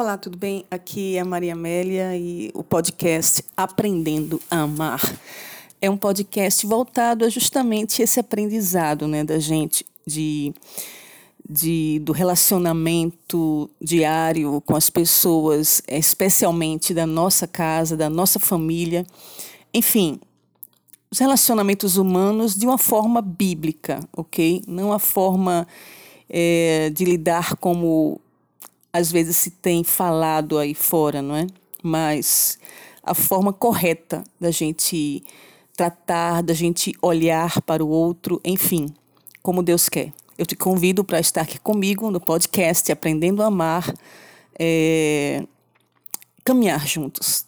Olá, tudo bem? Aqui é a Maria Amélia e o podcast Aprendendo a Amar. É um podcast voltado a justamente esse aprendizado né, da gente de, de, do relacionamento diário com as pessoas, especialmente da nossa casa, da nossa família. Enfim, os relacionamentos humanos de uma forma bíblica, ok? Não a forma é, de lidar como às vezes se tem falado aí fora, não é? Mas a forma correta da gente tratar, da gente olhar para o outro, enfim, como Deus quer. Eu te convido para estar aqui comigo no podcast Aprendendo a Amar, é, caminhar juntos.